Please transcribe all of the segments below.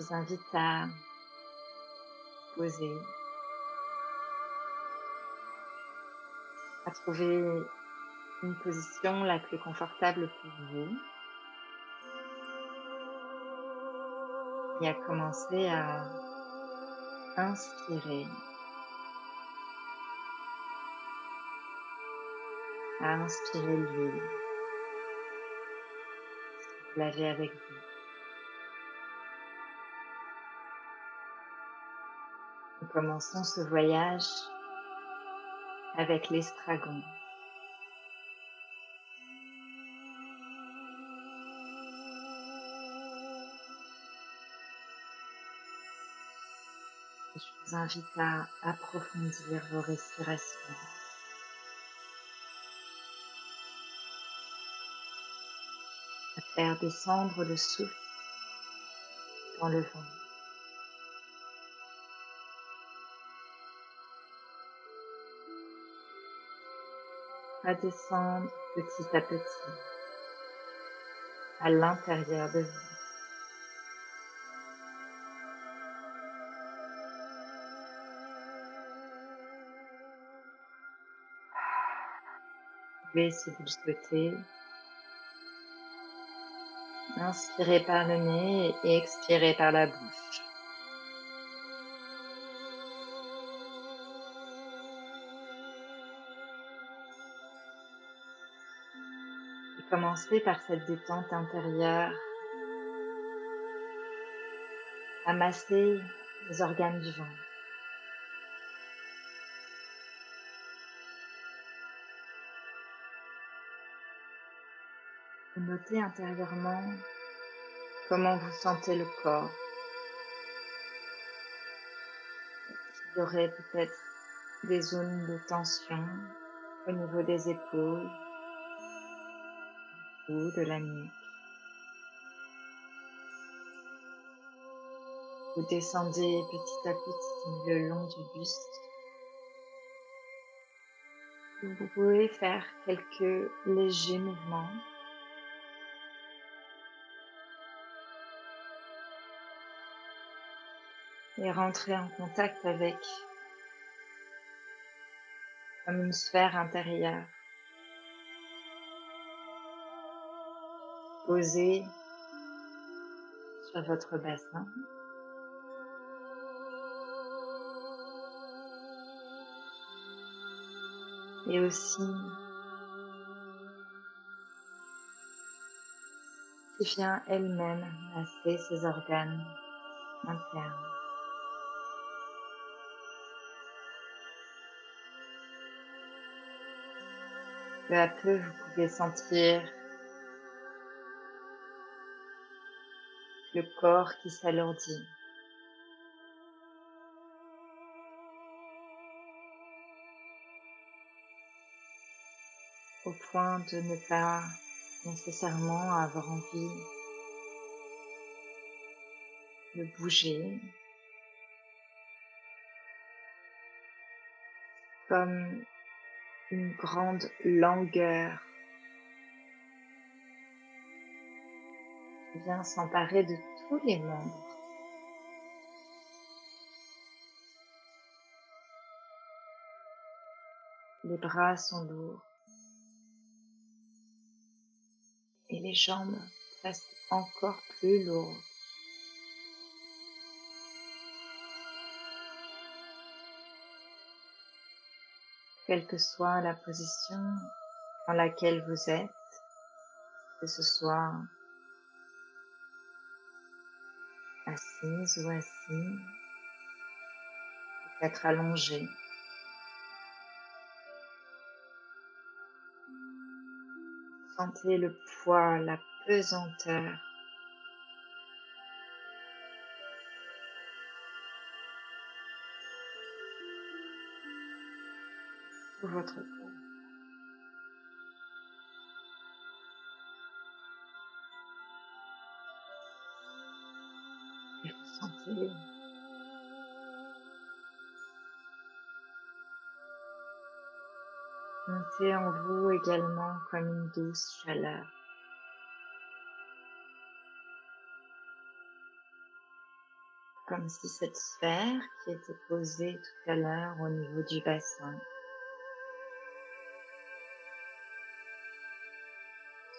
Je vous invite à poser, à trouver une position la plus confortable pour vous et à commencer à inspirer, à inspirer l'huile. Vous l'avez avec vous. Commençons ce voyage avec l'estragon. Je vous invite à approfondir vos respirations. À faire descendre le souffle dans le vent. À descendre petit à petit à l'intérieur de vous. pouvez, si vous le souhaitez, par le nez et expirer par la bouche. Commencez par cette détente intérieure à masser les organes du ventre. notez intérieurement comment vous sentez le corps. Il y aurait peut-être des zones de tension au niveau des épaules de la nuque. Vous descendez petit à petit le long du buste. Vous pouvez faire quelques légers mouvements et rentrer en contact avec comme une sphère intérieure. Sur votre bassin. Et aussi qui vient elle-même masser ses organes internes. Peu à peu, vous pouvez sentir le corps qui s'alourdit. Au point de ne pas nécessairement avoir envie de bouger. Comme une grande langueur vient s'emparer de tous les membres. Les bras sont lourds et les jambes restent encore plus lourdes. quelle que soit la position dans laquelle vous êtes, que ce soit assise ou assis, peut-être allongé. Sentez le poids, la pesanteur votre. Monter en vous également comme une douce chaleur. comme si cette sphère qui était posée tout à l'heure au niveau du bassin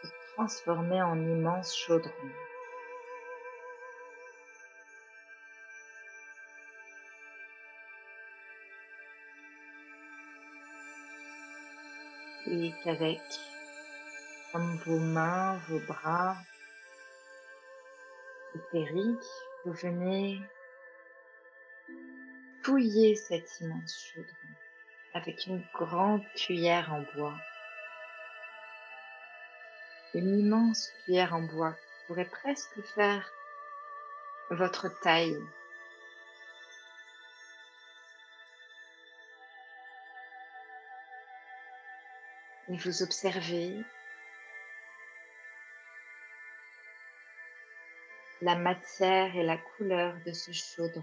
se transformait en immense chaudron. Et qu'avec vos mains, vos bras, éthériques, vous venez touiller cet immense chaudron avec une grande cuillère en bois. Une immense cuillère en bois pourrait presque faire votre taille. Et vous observez la matière et la couleur de ce chaudron.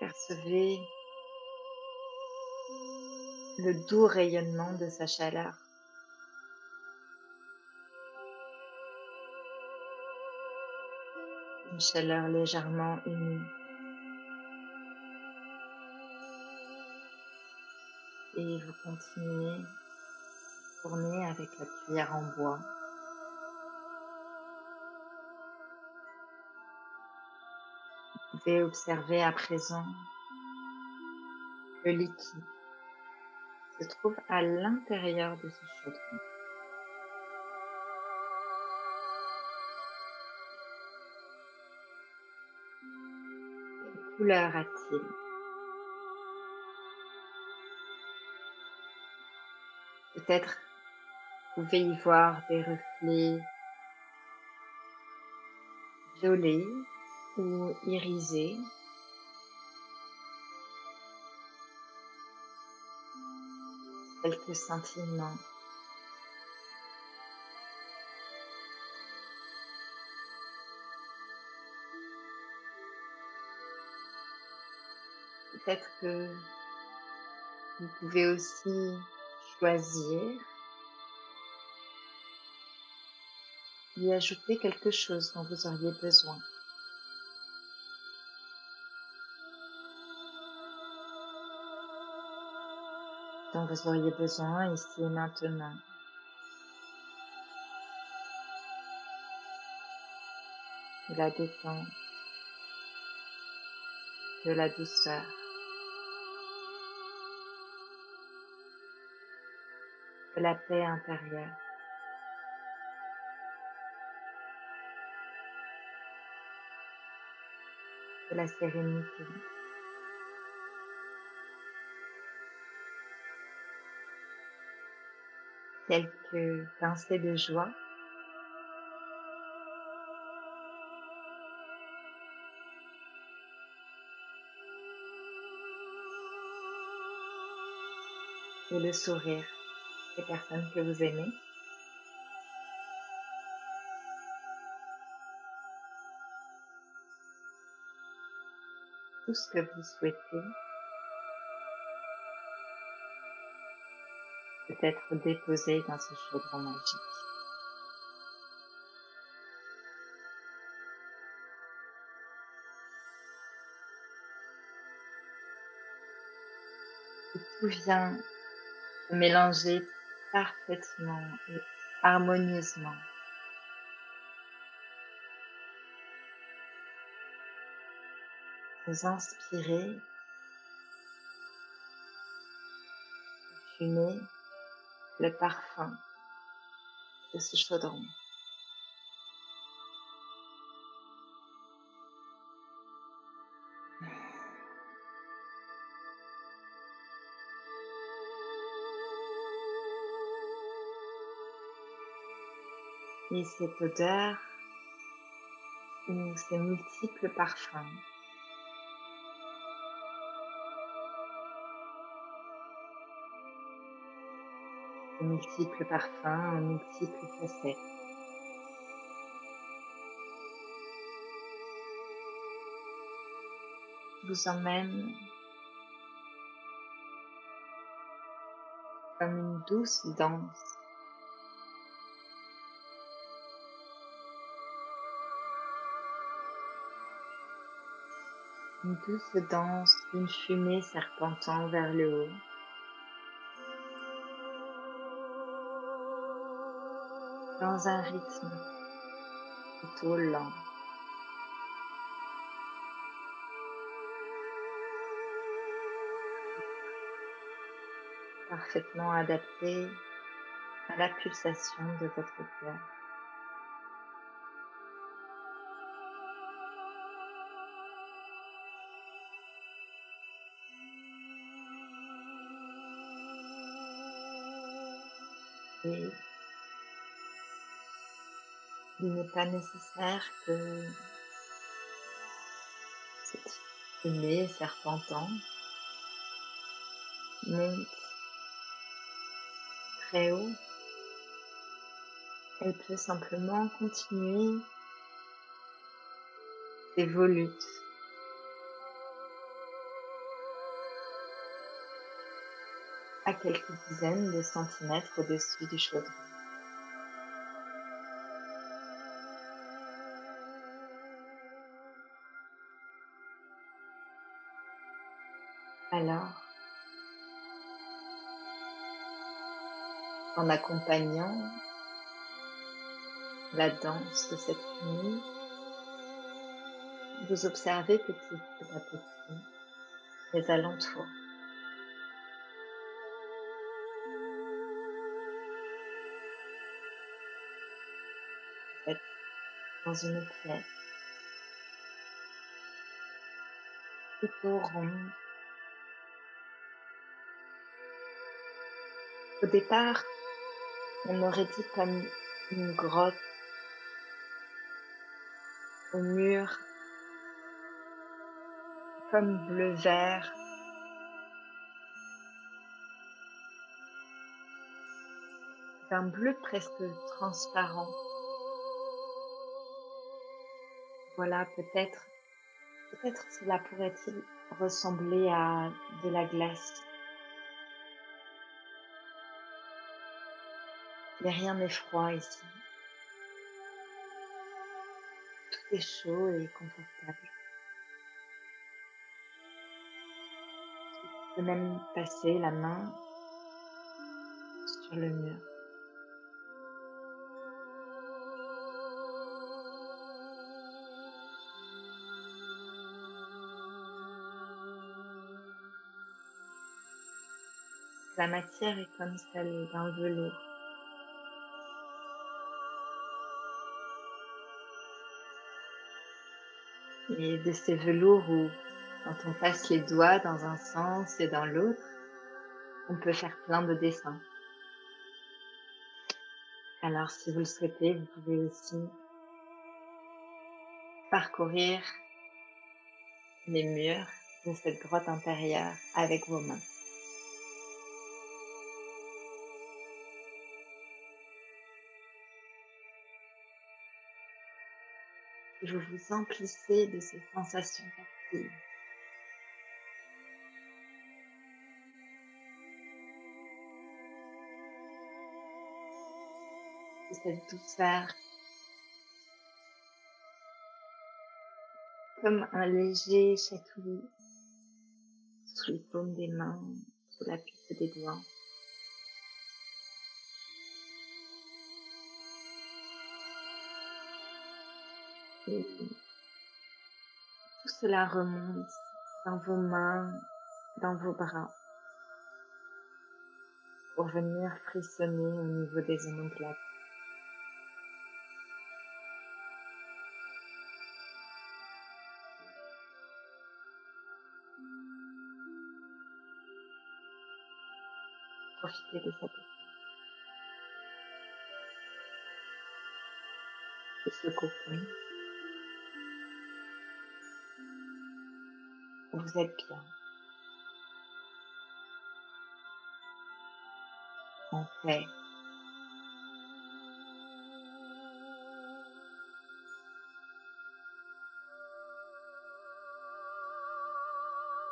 Percevez le doux rayonnement de sa chaleur. Une chaleur légèrement humide. Et vous continuez tourner avec la cuillère en bois. Vous pouvez observer à présent le liquide se trouve à l'intérieur de ce chaudron. Quelle couleur a-t-il? Peut-être vous pouvez y voir des reflets violets ou irisés. Quelques sentiments. Peut-être que vous pouvez aussi choisir y ajouter quelque chose dont vous auriez besoin. dont vous auriez besoin ici et maintenant. De la détente, de la douceur. De la paix intérieure. de la sérénité. Quelques pincées de joie. Et le sourire les personnes que vous aimez. Tout ce que vous souhaitez peut être déposé dans ce chaudron magique. tout vient mélanger parfaitement et harmonieusement. Vous inspirez, fumez le parfum de ce chaudron. Et cette odeur ou ces multiples parfums. Multiples parfums multiples facettes. vous emmène comme une douce danse une douce danse d'une fumée serpentant vers le haut. Dans un rythme plutôt lent. Parfaitement adapté à la pulsation de votre cœur. Il n'est pas nécessaire que cette fumée serpentant monte très haut. Elle peut simplement continuer ses volutes à quelques dizaines de centimètres au-dessus du chaudron. Alors, en accompagnant la danse de cette fumée, vous observez petit à petit les alentours. Dans une pièce plutôt ronde. Au départ, on aurait dit comme une grotte au mur comme bleu-vert. d'un bleu presque transparent. Voilà, peut-être, peut-être cela pourrait-il ressembler à de la glace. Mais rien n'est froid ici. Tout est chaud et confortable. Tu peux même passer la main sur le mur. La matière est comme celle d'un velours. Et de ces velours où, quand on passe les doigts dans un sens et dans l'autre, on peut faire plein de dessins. Alors, si vous le souhaitez, vous pouvez aussi parcourir les murs de cette grotte intérieure avec vos mains. Vous vous emplissez de ces sensations tactiles. De cette douceur comme un léger chatouillis sous les paumes des mains, sous la piste des doigts. Tout cela remonte dans vos mains, dans vos bras, pour venir frissonner au niveau des omoplates. Profitez de cette de. Vous êtes bien. En paix.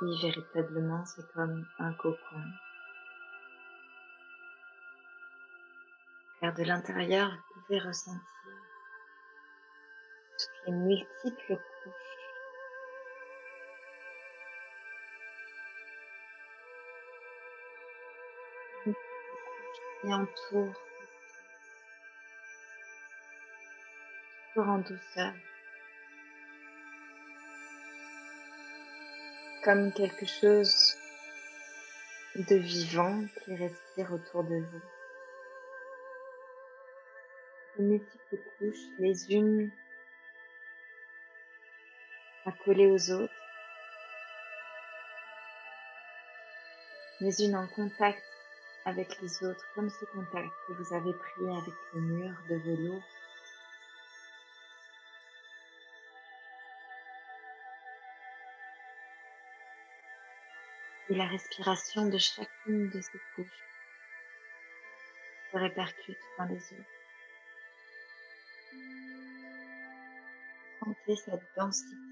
Oui, véritablement, c'est comme un cocon. Car de l'intérieur, vous pouvez ressentir toutes les multiples couches et entoure, toujours en douceur, comme quelque chose de vivant qui respire autour de vous. De multiples couches, les unes accolées aux autres, les unes en contact avec les autres, comme ce contact que vous avez pris avec le mur de velours. Et la respiration de chacune de ces couches se répercute dans les autres. Sentez cette densité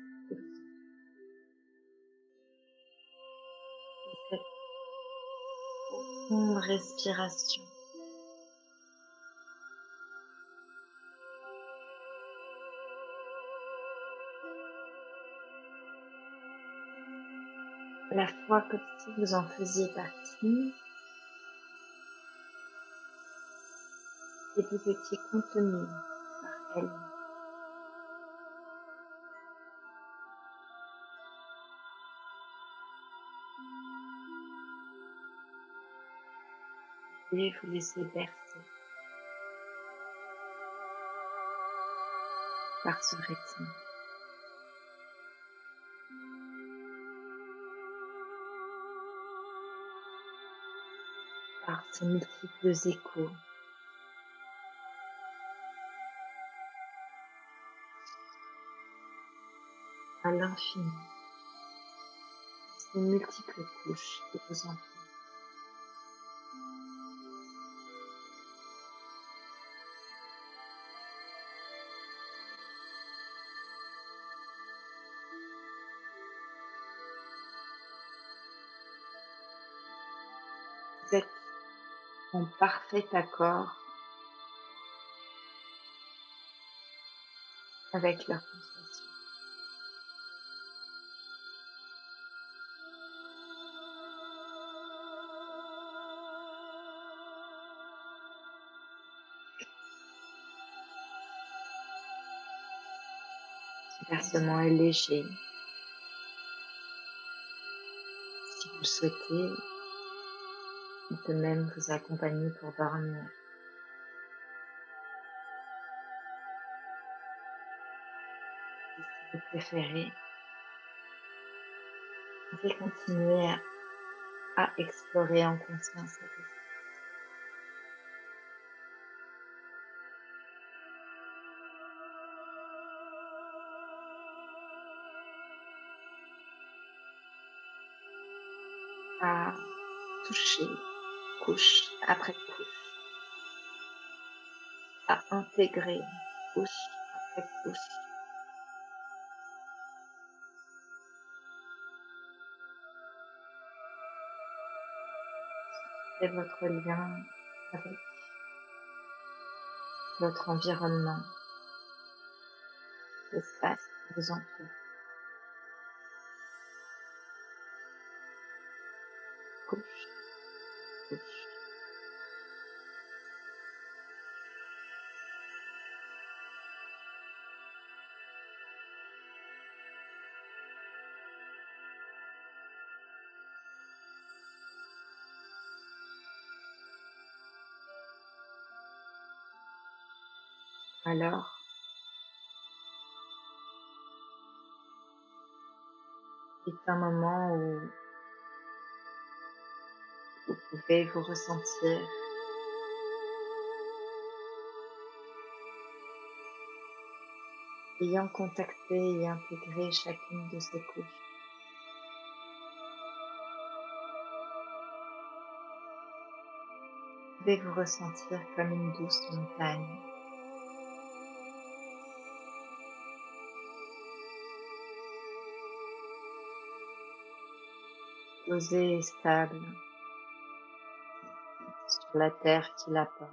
respiration. La fois comme si vous en faisiez partie et vous étiez contenu par elle. Vous laisser bercer par ce rythme. par ces multiples échos. à l'infini, ces multiples couches qui vous entourent. En parfait accord avec leur sensation. Ce versement est léger. Si vous le souhaitez, il peut même vous accompagner pour dormir. si vous préférez, vous pouvez continuer à, explorer en conscience. Cette à toucher couche après couche, à intégrer couche après couche. C'est votre lien avec votre environnement, l'espace qui vous entoure. Alors, c'est un moment où vous pouvez vous ressentir ayant contacté et intégré chacune de ces couches. Vous pouvez vous ressentir comme une douce montagne. Posée et stable sur la terre qui la porte.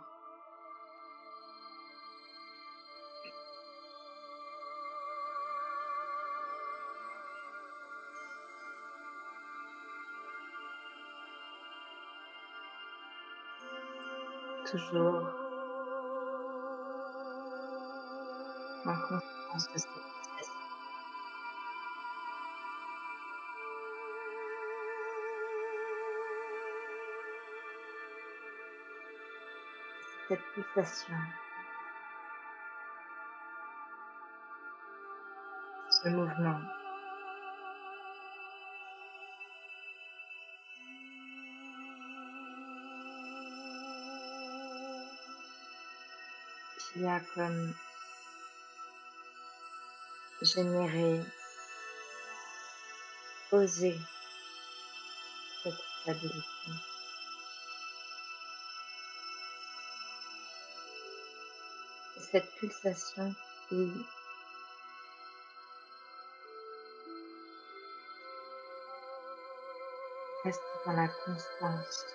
toujours en conscience de cette Cette pulsation, ce mouvement qui a comme généré, posé cette stabilité. Cette pulsation qui reste dans la constance.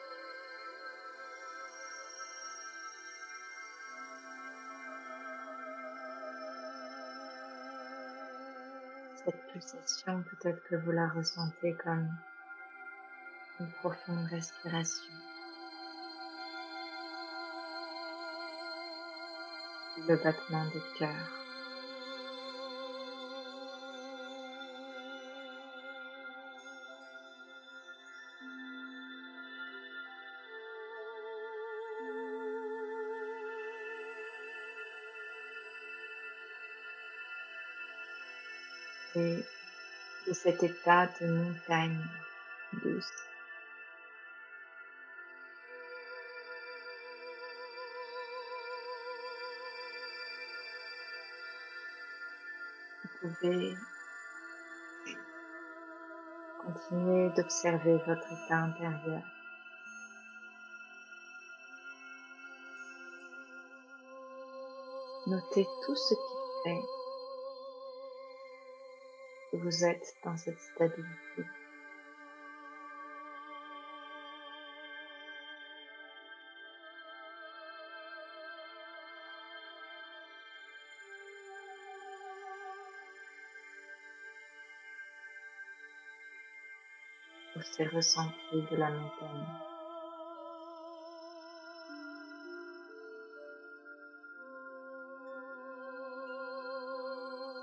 Cette pulsation, peut-être que vous la ressentez comme une profonde respiration. Le battement des cœurs. et de cet état de montagne douce. Pouvez continuer d'observer votre état intérieur. Notez tout ce qui fait vous êtes dans cette stabilité. Pour ces de la montagne.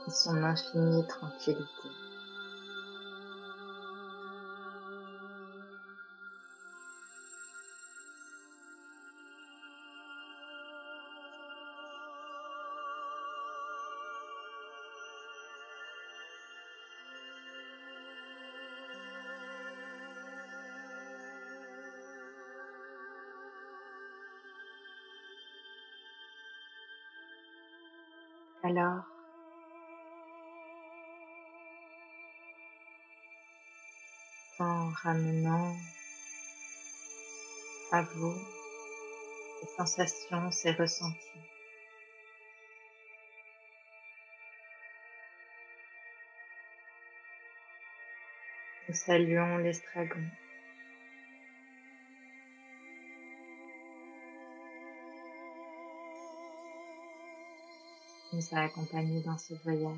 et son infinie tranquillité. Alors, en ramenant à vous ces sensations, ces ressentis. Nous saluons l'estragon. Nous a accompagnés dans ce voyage.